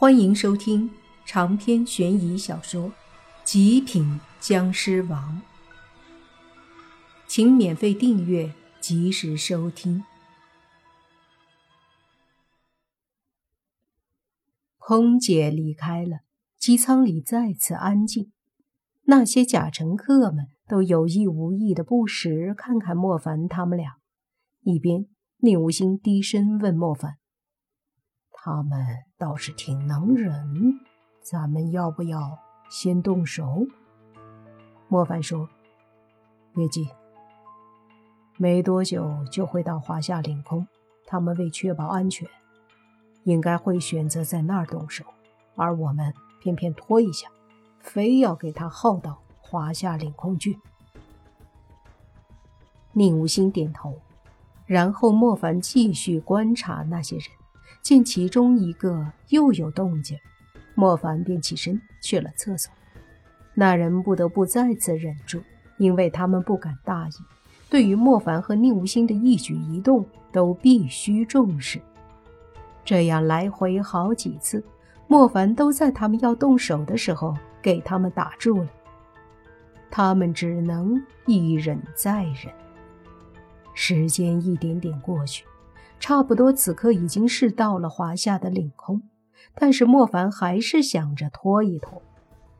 欢迎收听长篇悬疑小说《极品僵尸王》，请免费订阅，及时收听。空姐离开了，机舱里再次安静。那些假乘客们都有意无意的不时看看莫凡他们俩，一边宁无心低声问莫凡。他们倒是挺能忍，咱们要不要先动手？莫凡说：“别急，没多久就会到华夏领空，他们为确保安全，应该会选择在那儿动手，而我们偏偏拖一下，非要给他耗到华夏领空去。”宁无心点头，然后莫凡继续观察那些人。见其中一个又有动静，莫凡便起身去了厕所。那人不得不再次忍住，因为他们不敢大意，对于莫凡和宁无心的一举一动都必须重视。这样来回好几次，莫凡都在他们要动手的时候给他们打住了。他们只能一忍再忍。时间一点点过去。差不多，此刻已经是到了华夏的领空，但是莫凡还是想着拖一拖。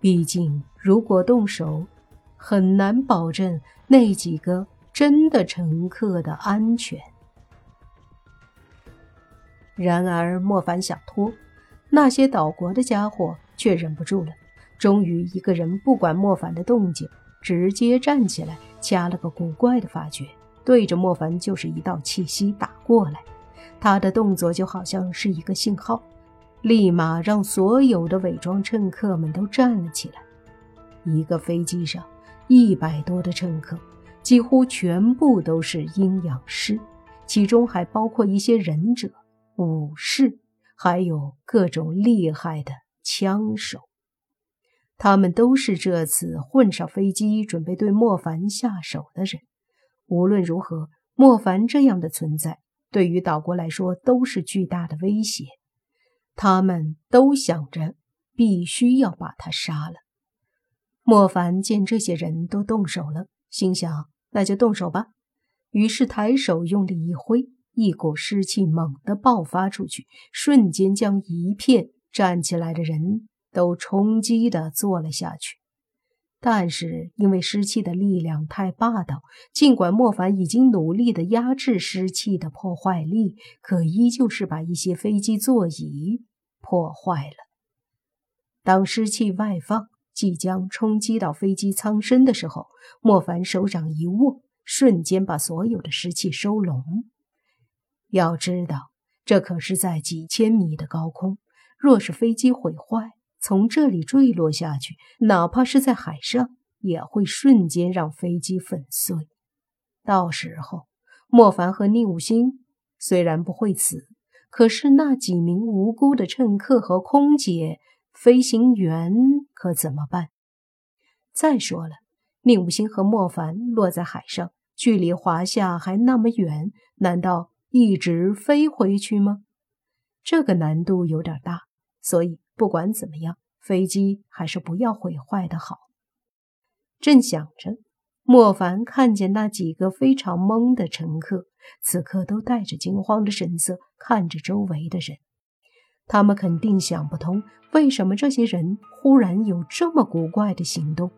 毕竟，如果动手，很难保证那几个真的乘客的安全。然而，莫凡想拖，那些岛国的家伙却忍不住了。终于，一个人不管莫凡的动静，直接站起来，掐了个古怪的发诀。对着莫凡就是一道气息打过来，他的动作就好像是一个信号，立马让所有的伪装乘客们都站了起来。一个飞机上一百多的乘客，几乎全部都是阴阳师，其中还包括一些忍者、武士，还有各种厉害的枪手。他们都是这次混上飞机准备对莫凡下手的人。无论如何，莫凡这样的存在对于岛国来说都是巨大的威胁。他们都想着必须要把他杀了。莫凡见这些人都动手了，心想：那就动手吧。于是抬手用力一挥，一股湿气猛地爆发出去，瞬间将一片站起来的人都冲击的坐了下去。但是因为湿气的力量太霸道，尽管莫凡已经努力的压制湿气的破坏力，可依旧是把一些飞机座椅破坏了。当湿气外放，即将冲击到飞机舱身的时候，莫凡手掌一握，瞬间把所有的湿气收拢。要知道，这可是在几千米的高空，若是飞机毁坏，从这里坠落下去，哪怕是在海上，也会瞬间让飞机粉碎。到时候，莫凡和宁武星虽然不会死，可是那几名无辜的乘客和空姐、飞行员可怎么办？再说了，宁武星和莫凡落在海上，距离华夏还那么远，难道一直飞回去吗？这个难度有点大，所以。不管怎么样，飞机还是不要毁坏的好。正想着，莫凡看见那几个非常懵的乘客，此刻都带着惊慌的神色看着周围的人。他们肯定想不通，为什么这些人忽然有这么古怪的行动。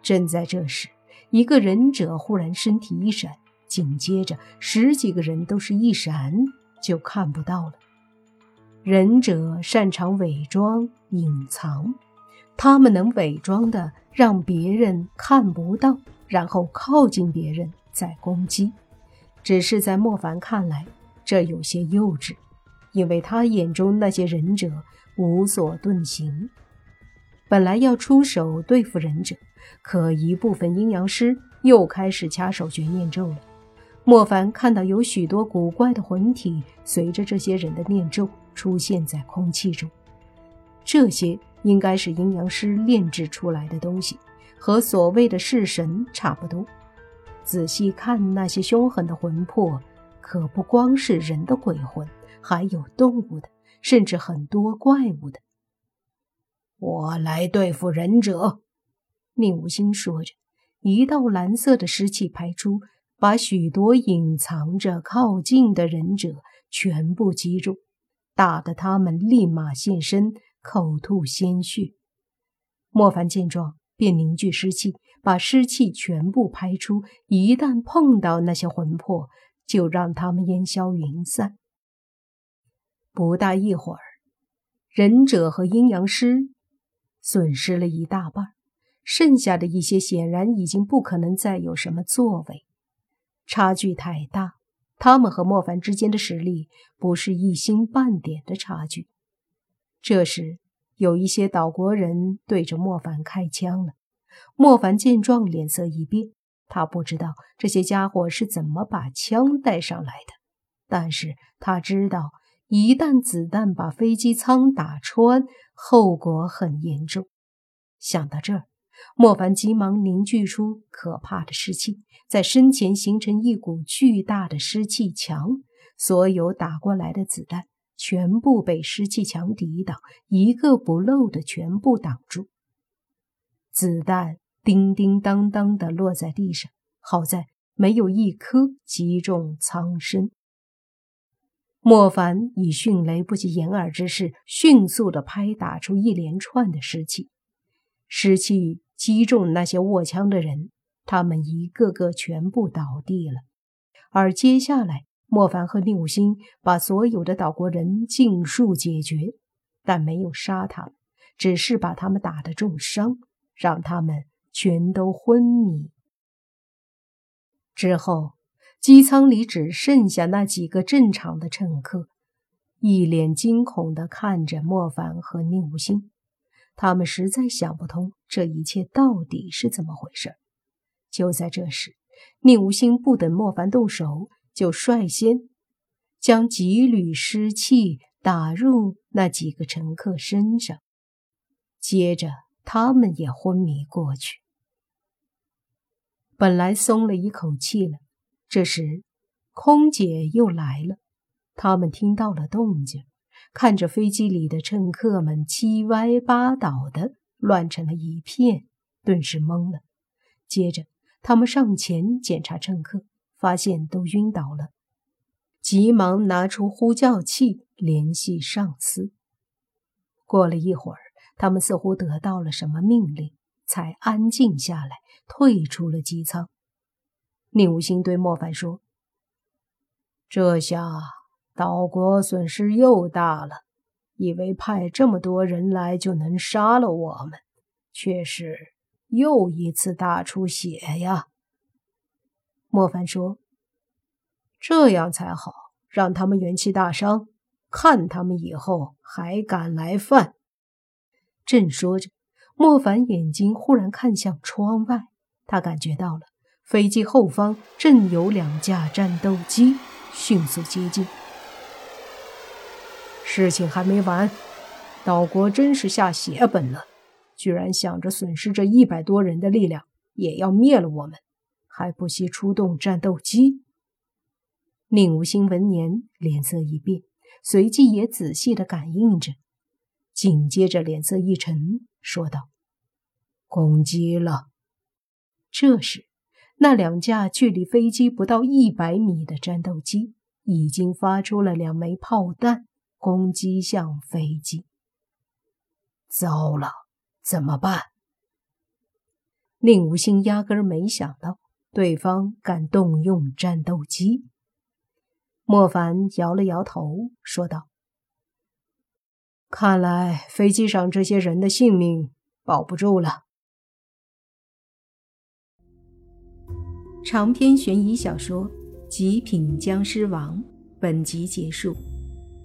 正在这时，一个忍者忽然身体一闪，紧接着十几个人都是一闪就看不到了。忍者擅长伪装隐藏，他们能伪装的让别人看不到，然后靠近别人再攻击。只是在莫凡看来，这有些幼稚，因为他眼中那些忍者无所遁形。本来要出手对付忍者，可一部分阴阳师又开始掐手诀念咒了。莫凡看到有许多古怪的魂体随着这些人的念咒。出现在空气中，这些应该是阴阳师炼制出来的东西，和所谓的式神差不多。仔细看那些凶狠的魂魄，可不光是人的鬼魂，还有动物的，甚至很多怪物的。我来对付忍者，宁无心说着，一道蓝色的湿气排出，把许多隐藏着靠近的忍者全部击中，打得他们立马现身，口吐鲜血。莫凡见状，便凝聚湿气，把湿气全部排出。一旦碰到那些魂魄，就让他们烟消云散。不大一会儿，忍者和阴阳师。损失了一大半，剩下的一些显然已经不可能再有什么作为，差距太大。他们和莫凡之间的实力不是一星半点的差距。这时，有一些岛国人对着莫凡开枪了。莫凡见状，脸色一变。他不知道这些家伙是怎么把枪带上来的，但是他知道。一旦子弹把飞机舱打穿，后果很严重。想到这儿，莫凡急忙凝聚出可怕的湿气，在身前形成一股巨大的湿气墙，所有打过来的子弹全部被湿气墙抵挡，一个不漏的全部挡住。子弹叮叮当当的落在地上，好在没有一颗击中苍身。莫凡以迅雷不及掩耳之势，迅速地拍打出一连串的湿气，尸气击中那些握枪的人，他们一个个全部倒地了。而接下来，莫凡和宁武星把所有的岛国人尽数解决，但没有杀他们，只是把他们打得重伤，让他们全都昏迷。之后。机舱里只剩下那几个正常的乘客，一脸惊恐地看着莫凡和宁武星。他们实在想不通这一切到底是怎么回事。就在这时，宁无心不等莫凡动手，就率先将几缕湿气打入那几个乘客身上，接着他们也昏迷过去。本来松了一口气了。这时，空姐又来了。他们听到了动静，看着飞机里的乘客们七歪八倒的乱成了一片，顿时懵了。接着，他们上前检查乘客，发现都晕倒了，急忙拿出呼叫器联系上司。过了一会儿，他们似乎得到了什么命令，才安静下来，退出了机舱。宁无心对莫凡说：“这下岛国损失又大了，以为派这么多人来就能杀了我们，却是又一次大出血呀。”莫凡说：“这样才好，让他们元气大伤，看他们以后还敢来犯。”正说着，莫凡眼睛忽然看向窗外，他感觉到了。飞机后方正有两架战斗机迅速接近。事情还没完，岛国真是下血本了，居然想着损失这一百多人的力量也要灭了我们，还不惜出动战斗机。宁无心闻言脸色一变，随即也仔细的感应着，紧接着脸色一沉，说道：“攻击了。”这时。那两架距离飞机不到一百米的战斗机已经发出了两枚炮弹，攻击向飞机。糟了，怎么办？宁无心压根儿没想到对方敢动用战斗机。莫凡摇了摇头，说道：“看来飞机上这些人的性命保不住了。”长篇悬疑小说《极品僵尸王》本集结束，